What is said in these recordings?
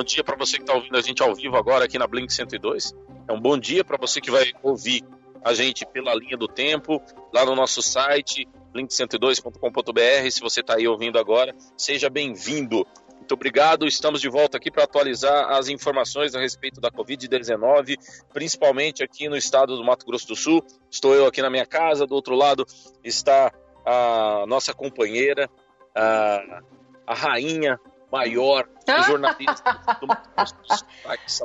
Bom dia para você que está ouvindo a gente ao vivo agora aqui na Blink 102. É um bom dia para você que vai ouvir a gente pela linha do tempo, lá no nosso site, blink102.com.br. Se você está aí ouvindo agora, seja bem-vindo. Muito obrigado. Estamos de volta aqui para atualizar as informações a respeito da Covid-19, principalmente aqui no estado do Mato Grosso do Sul. Estou eu aqui na minha casa, do outro lado está a nossa companheira, a, a rainha maior jornalista do Mato Grosso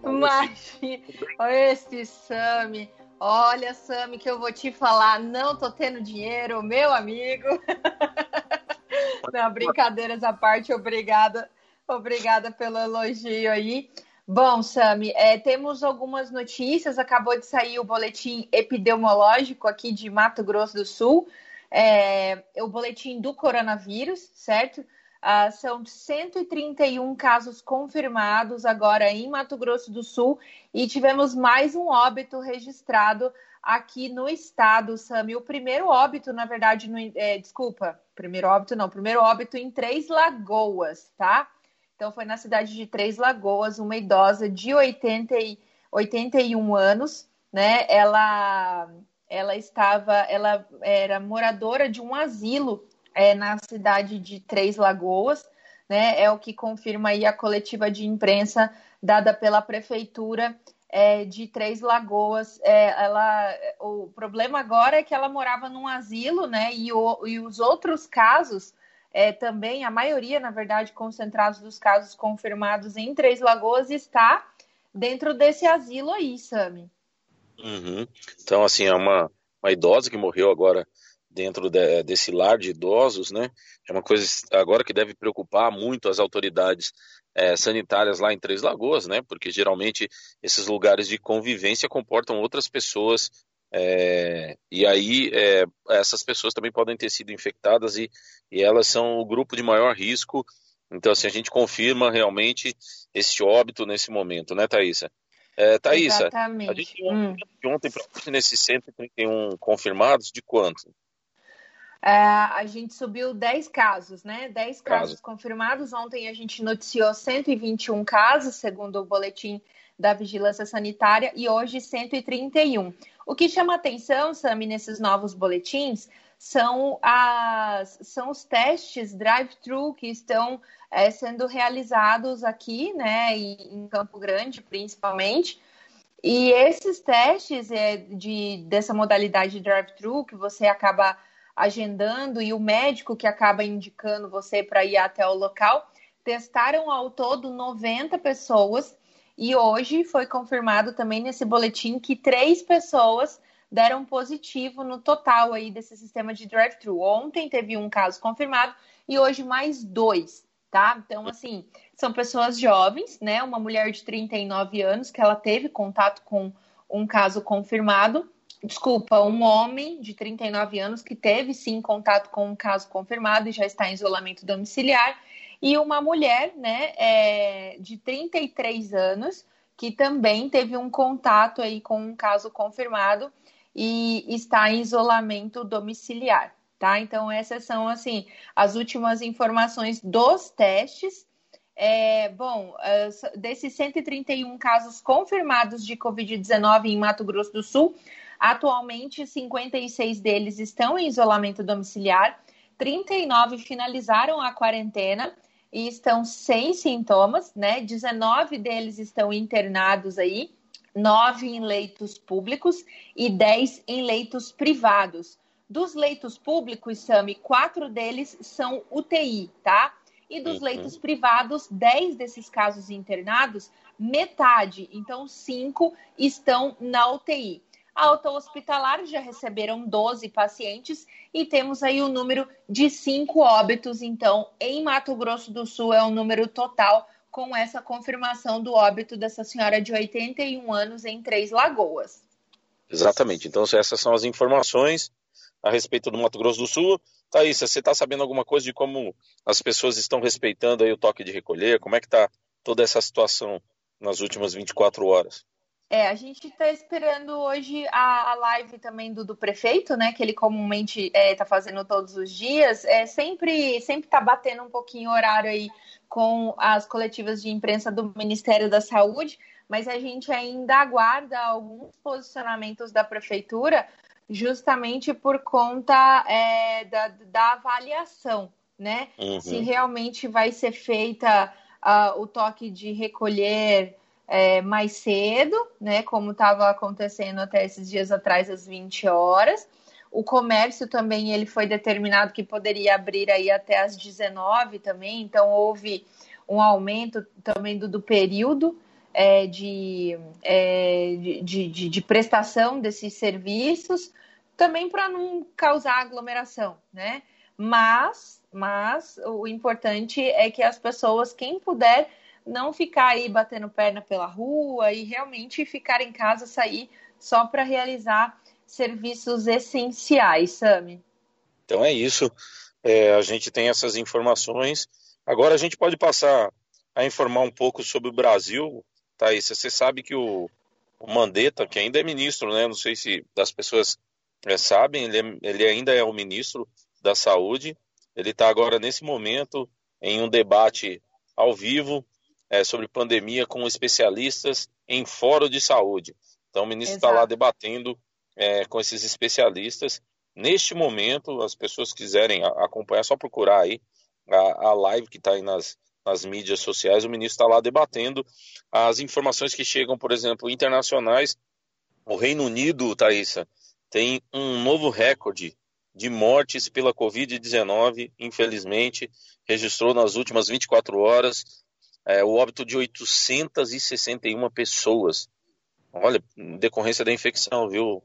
do. Imagina, esse Sami. Olha, Sami, que eu vou te falar, não tô tendo dinheiro, meu amigo. Não, brincadeiras à parte, obrigada. Obrigada pelo elogio aí. Bom, Sami, é, temos algumas notícias. Acabou de sair o boletim epidemiológico aqui de Mato Grosso do Sul, é, o boletim do coronavírus, certo? Ah, são 131 casos confirmados agora em Mato Grosso do Sul e tivemos mais um óbito registrado aqui no estado, Sami. O primeiro óbito, na verdade, no, é, desculpa, primeiro óbito não, primeiro óbito em Três Lagoas, tá? Então foi na cidade de Três Lagoas, uma idosa de 80 e, 81 anos, né? Ela, ela estava, ela era moradora de um asilo é, na cidade de Três Lagoas, né? É o que confirma aí a coletiva de imprensa dada pela prefeitura é, de Três Lagoas. É, ela, o problema agora é que ela morava num asilo, né? E, o, e os outros casos é, também, a maioria, na verdade, concentrados dos casos confirmados em Três Lagoas está dentro desse asilo aí, Sami. Uhum. Então, assim, é uma, uma idosa que morreu agora dentro de, desse lar de idosos, né? É uma coisa agora que deve preocupar muito as autoridades é, sanitárias lá em Três Lagoas, né? Porque geralmente esses lugares de convivência comportam outras pessoas é, e aí é, essas pessoas também podem ter sido infectadas e, e elas são o grupo de maior risco. Então, assim, a gente confirma realmente esse óbito nesse momento, né, Thaisa? É, Thaisa, Exatamente. a gente hum. ontem hoje, nesses 131 confirmados, de quanto? É, a gente subiu 10 casos, né? 10 casos Caso. confirmados. Ontem a gente noticiou 121 casos, segundo o boletim da Vigilância Sanitária, e hoje 131. O que chama atenção, Sami, nesses novos boletins são, as, são os testes drive-thru que estão é, sendo realizados aqui, né, em Campo Grande, principalmente. E esses testes é, de, dessa modalidade drive-thru que você acaba agendando e o médico que acaba indicando você para ir até o local, testaram ao todo 90 pessoas e hoje foi confirmado também nesse boletim que três pessoas deram positivo no total aí desse sistema de drive-thru. Ontem teve um caso confirmado e hoje mais dois, tá? Então, assim, são pessoas jovens, né? Uma mulher de 39 anos que ela teve contato com um caso confirmado desculpa, um homem de 39 anos que teve sim contato com um caso confirmado e já está em isolamento domiciliar, e uma mulher, né, é, de 33 anos que também teve um contato aí com um caso confirmado e está em isolamento domiciliar, tá? Então essas são assim as últimas informações dos testes. É, bom, desses 131 casos confirmados de Covid-19 em Mato Grosso do Sul, Atualmente, 56 deles estão em isolamento domiciliar, 39 finalizaram a quarentena e estão sem sintomas, né? 19 deles estão internados aí, 9 em leitos públicos e 10 em leitos privados. Dos leitos públicos, Sami, quatro deles são UTI, tá? E dos uhum. leitos privados, 10 desses casos internados, metade, então cinco, estão na UTI. Alta hospitalar já receberam 12 pacientes e temos aí o um número de cinco óbitos. Então, em Mato Grosso do Sul é o um número total com essa confirmação do óbito dessa senhora de 81 anos em Três Lagoas. Exatamente. Então, essas são as informações a respeito do Mato Grosso do Sul. Thaís, você está sabendo alguma coisa de como as pessoas estão respeitando aí o toque de recolher? Como é que está toda essa situação nas últimas 24 horas? É, a gente está esperando hoje a, a, live também do, do, prefeito, né? Que ele comumente está é, tá fazendo todos os dias. É, sempre sempre está batendo um pouquinho o horário aí com as coletivas de imprensa do Ministério da Saúde, mas a gente ainda aguarda alguns posicionamentos da prefeitura, justamente por conta é, da, da avaliação, né? Uhum. Se realmente vai ser feita uh, o toque de recolher é, mais cedo, né? Como estava acontecendo até esses dias atrás, às 20 horas. O comércio também ele foi determinado que poderia abrir aí até às 19 também, então houve um aumento também do, do período é, de, é, de, de, de, prestação desses serviços, também para não causar aglomeração, né? Mas, mas o importante é que as pessoas, quem puder, não ficar aí batendo perna pela rua e realmente ficar em casa, sair só para realizar serviços essenciais, Sami. Então é isso. É, a gente tem essas informações. Agora a gente pode passar a informar um pouco sobre o Brasil. Thaís, você sabe que o, o Mandetta, que ainda é ministro, né? Não sei se as pessoas é, sabem, ele, é, ele ainda é o ministro da Saúde. Ele está agora, nesse momento, em um debate ao vivo é, sobre pandemia com especialistas em fórum de saúde. Então, o ministro está lá debatendo é, com esses especialistas. Neste momento, as pessoas quiserem acompanhar, é só procurar aí a, a live que está aí nas, nas mídias sociais. O ministro está lá debatendo as informações que chegam, por exemplo, internacionais. O Reino Unido, Thaisa, tem um novo recorde de mortes pela Covid-19, infelizmente, registrou nas últimas 24 horas é, o óbito de 861 pessoas. Olha, decorrência da infecção, viu?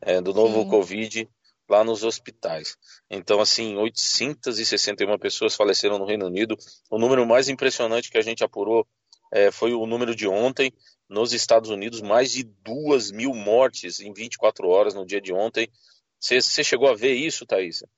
É, do novo Sim. Covid lá nos hospitais. Então, assim, 861 pessoas faleceram no Reino Unido. O número mais impressionante que a gente apurou é, foi o número de ontem. Nos Estados Unidos, mais de duas mil mortes em 24 horas no dia de ontem. Você chegou a ver isso, Thaisa?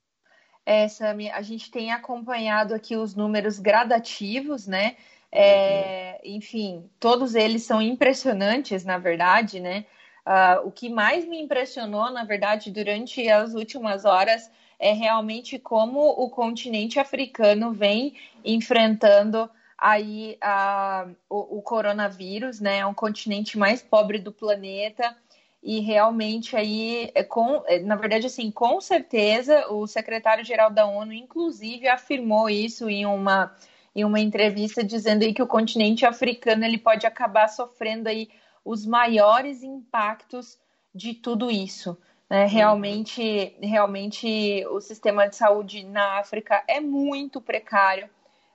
É, Sami, a gente tem acompanhado aqui os números gradativos, né? É, enfim, todos eles são impressionantes, na verdade, né? Uh, o que mais me impressionou, na verdade, durante as últimas horas é realmente como o continente africano vem enfrentando aí uh, o, o, coronavírus, né? É um continente mais pobre do planeta e realmente aí, é com, é, na verdade, assim, com certeza o secretário-geral da ONU, inclusive, afirmou isso em uma em uma entrevista dizendo aí que o continente africano ele pode acabar sofrendo aí os maiores impactos de tudo isso. Né? Uhum. Realmente, realmente o sistema de saúde na África é muito precário.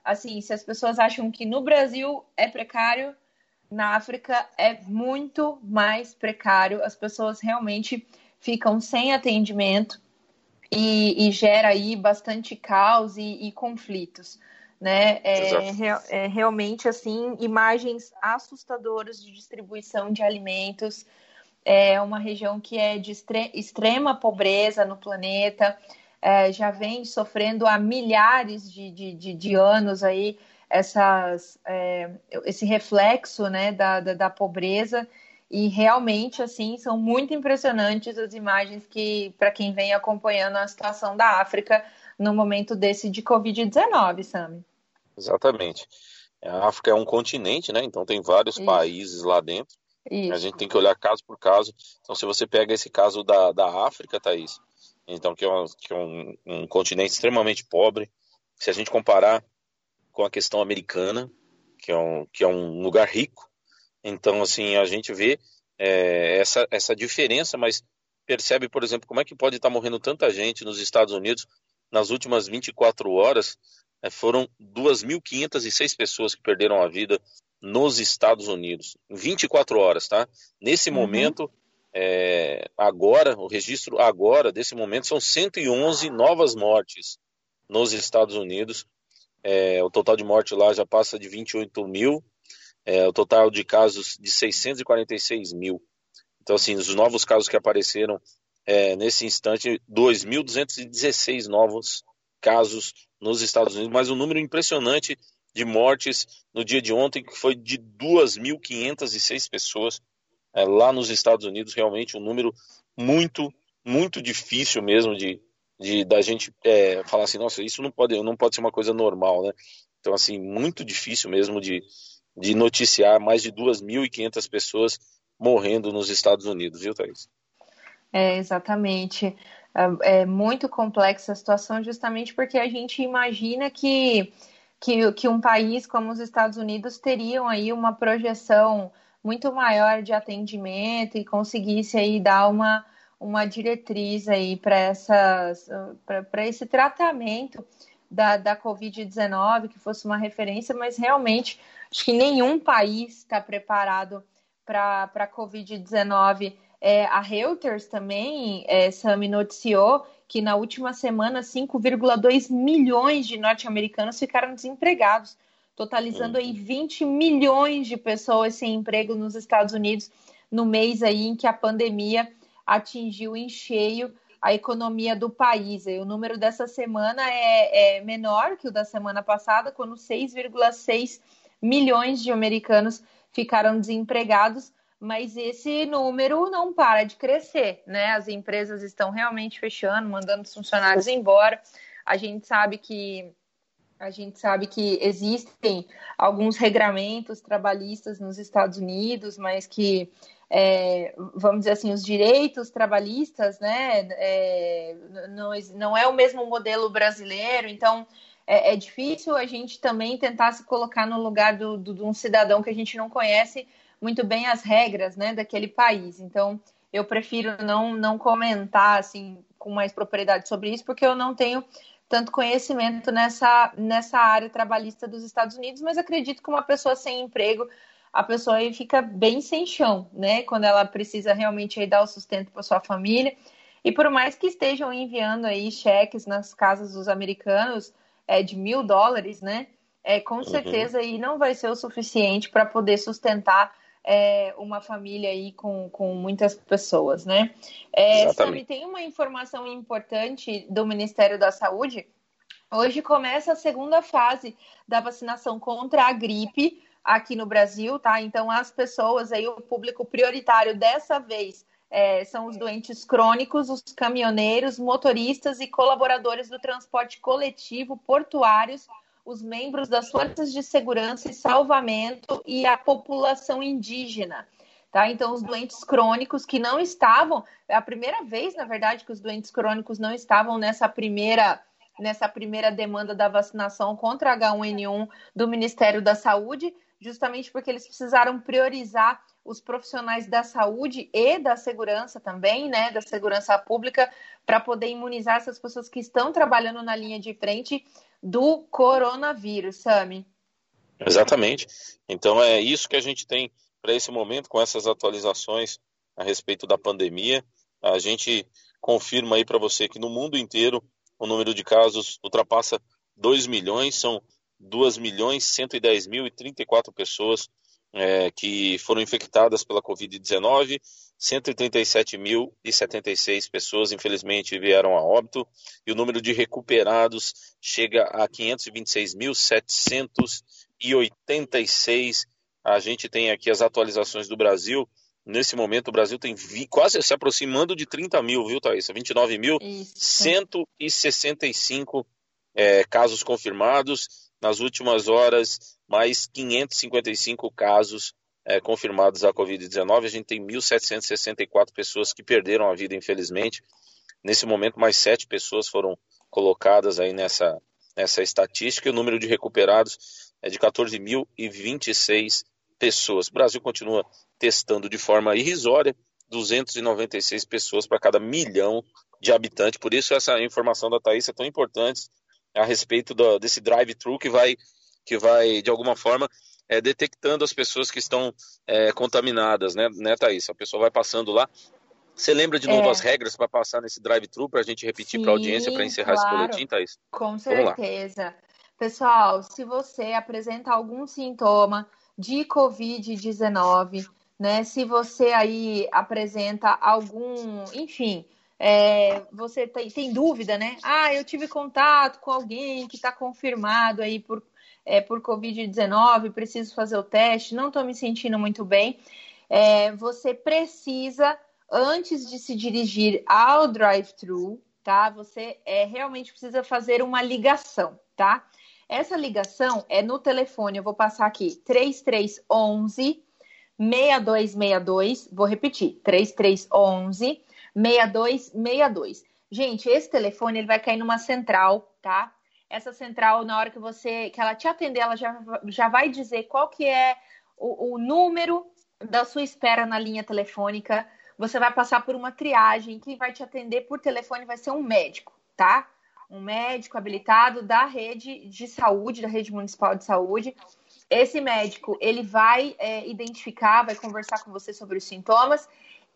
Assim, se as pessoas acham que no Brasil é precário, na África é muito mais precário. As pessoas realmente ficam sem atendimento e, e gera aí bastante caos e, e conflitos né? É, é, realmente assim imagens assustadoras de distribuição de alimentos. É uma região que é de extrema pobreza no planeta, é, já vem sofrendo há milhares de, de, de, de anos aí essas, é, esse reflexo né, da, da, da pobreza e realmente assim são muito impressionantes as imagens que para quem vem acompanhando a situação da África no momento desse de Covid-19, Sami. Exatamente. A África é um continente, né? Então tem vários Isso. países lá dentro. Isso. A gente tem que olhar caso por caso. Então, se você pega esse caso da, da África, Thaís, então que é, um, que é um, um continente extremamente pobre, se a gente comparar com a questão americana, que é um, que é um lugar rico, então, assim, a gente vê é, essa, essa diferença, mas percebe, por exemplo, como é que pode estar morrendo tanta gente nos Estados Unidos nas últimas 24 horas foram 2.506 pessoas que perderam a vida nos Estados Unidos, em 24 horas, tá? Nesse uhum. momento, é, agora, o registro agora, desse momento, são 111 novas mortes nos Estados Unidos. É, o total de mortes lá já passa de 28 mil, é, o total de casos de 646 mil. Então, assim, os novos casos que apareceram é, nesse instante, 2.216 novos casos nos Estados Unidos, mas um número impressionante de mortes no dia de ontem, que foi de 2.506 pessoas é, lá nos Estados Unidos, realmente um número muito, muito difícil mesmo de, de da gente é, falar assim, nossa, isso não pode, não pode ser uma coisa normal, né? Então, assim, muito difícil mesmo de, de noticiar mais de 2.500 pessoas morrendo nos Estados Unidos, viu, Thaís? É, exatamente. É, é muito complexa a situação, justamente porque a gente imagina que, que, que um país como os Estados Unidos teriam aí uma projeção muito maior de atendimento e conseguisse aí dar uma, uma diretriz aí para esse tratamento da, da Covid-19, que fosse uma referência, mas realmente acho que nenhum país está preparado para a Covid-19. É, a Reuters também, é, Sami, noticiou que na última semana 5,2 milhões de norte-americanos ficaram desempregados totalizando aí 20 milhões de pessoas sem emprego nos Estados Unidos no mês aí em que a pandemia atingiu em cheio a economia do país. E o número dessa semana é, é menor que o da semana passada, quando 6,6 milhões de americanos ficaram desempregados, mas esse número não para de crescer, né? As empresas estão realmente fechando, mandando os funcionários embora. A gente sabe que a gente sabe que existem alguns regramentos trabalhistas nos Estados Unidos, mas que, é, vamos dizer assim, os direitos trabalhistas, né, é, não, não é o mesmo modelo brasileiro, então é, é, difícil a gente também tentar se colocar no lugar do, do, de um cidadão que a gente não conhece muito bem as regras, né, daquele país. Então, eu prefiro não, não comentar, assim, com mais propriedade sobre isso, porque eu não tenho tanto conhecimento nessa, nessa área trabalhista dos Estados Unidos, mas acredito que uma pessoa sem emprego, a pessoa aí fica bem sem chão, né? Quando ela precisa realmente aí dar o sustento para sua família. E por mais que estejam enviando aí cheques nas casas dos americanos é, de mil dólares, né? É, com uhum. certeza aí não vai ser o suficiente para poder sustentar é, uma família aí com, com muitas pessoas, né? É, Sami, tem uma informação importante do Ministério da Saúde. Hoje começa a segunda fase da vacinação contra a gripe aqui no Brasil, tá? Então as pessoas aí, o público prioritário dessa vez é, são os doentes crônicos, os caminhoneiros, motoristas e colaboradores do transporte coletivo, portuários, os membros das forças de segurança e salvamento e a população indígena. Tá? Então, os doentes crônicos que não estavam, é a primeira vez, na verdade, que os doentes crônicos não estavam nessa primeira nessa primeira demanda da vacinação contra H1N1 do Ministério da Saúde, justamente porque eles precisaram priorizar os profissionais da saúde e da segurança também, né, da segurança pública, para poder imunizar essas pessoas que estão trabalhando na linha de frente do coronavírus, Sami. Exatamente. Então é isso que a gente tem para esse momento com essas atualizações a respeito da pandemia. A gente confirma aí para você que no mundo inteiro o número de casos ultrapassa 2 milhões, são 2 milhões 110 mil e 34 pessoas é, que foram infectadas pela Covid-19, 137.076 pessoas, infelizmente, vieram a óbito, e o número de recuperados chega a 526.786. A gente tem aqui as atualizações do Brasil. Nesse momento, o Brasil tem vi, quase se aproximando de 30 mil, viu, Thaís? 29.165 é, casos confirmados. Nas últimas horas, mais 555 casos é, confirmados da Covid-19. A gente tem 1.764 pessoas que perderam a vida, infelizmente. Nesse momento, mais sete pessoas foram colocadas aí nessa, nessa estatística e o número de recuperados é de 14.026 pessoas. O Brasil continua testando de forma irrisória 296 pessoas para cada milhão de habitantes. Por isso essa informação da Thaís é tão importante a respeito do, desse drive-thru que vai que vai, de alguma forma, é, detectando as pessoas que estão é, contaminadas, né, né, Thaís? A pessoa vai passando lá. Você lembra de novo é. as regras para passar nesse drive-thru para a gente repetir para a audiência para encerrar claro. esse boletim, Thaís? Com certeza. Pessoal, se você apresenta algum sintoma de Covid-19, né? Se você aí apresenta algum, enfim, é, você tem, tem, dúvida, né? Ah, eu tive contato com alguém que está confirmado aí por é, por Covid-19, preciso fazer o teste, não estou me sentindo muito bem. é, você precisa, antes de se dirigir ao drive-thru, tá? Você é, realmente precisa fazer uma ligação, tá? Essa ligação é no telefone, eu vou passar aqui, 3311 6262, vou repetir, 3311 6262. Gente, esse telefone ele vai cair numa central, tá? Essa central, na hora que você que ela te atender, ela já, já vai dizer qual que é o, o número da sua espera na linha telefônica. Você vai passar por uma triagem. Quem vai te atender por telefone vai ser um médico, tá? Um médico habilitado da rede de saúde, da rede municipal de saúde. Esse médico ele vai é, identificar, vai conversar com você sobre os sintomas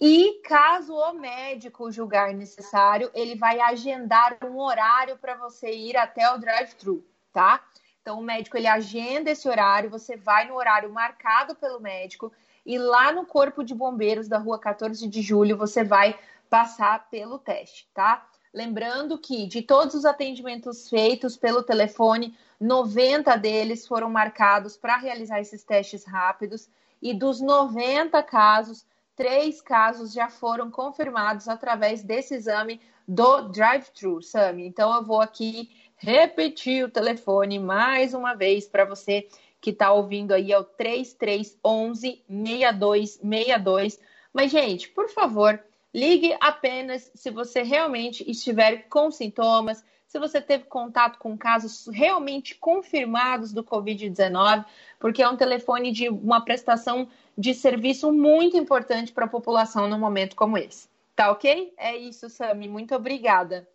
e caso o médico julgar necessário, ele vai agendar um horário para você ir até o drive-thru, tá? Então o médico ele agenda esse horário, você vai no horário marcado pelo médico e lá no Corpo de Bombeiros da Rua 14 de Julho você vai passar pelo teste, tá? Lembrando que de todos os atendimentos feitos pelo telefone, 90 deles foram marcados para realizar esses testes rápidos e dos 90 casos, três casos já foram confirmados através desse exame do drive-thru, Sami. Então eu vou aqui repetir o telefone mais uma vez para você que está ouvindo aí é o 3311 6262. Mas, gente, por favor, ligue apenas se você realmente estiver com sintomas, se você teve contato com casos realmente confirmados do Covid-19, porque é um telefone de uma prestação de serviço muito importante para a população num momento como esse. Tá ok? É isso, Sami. Muito obrigada.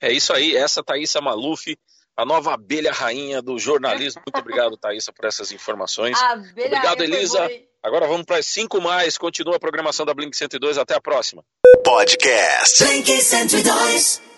É isso aí. Essa Thaisa Maluf a nova abelha rainha do jornalismo. Muito obrigado, Thaisa, por essas informações. obrigado, Elisa. Agora vamos para as 5 mais. Continua a programação da Blink 102. Até a próxima. Podcast Blink 102.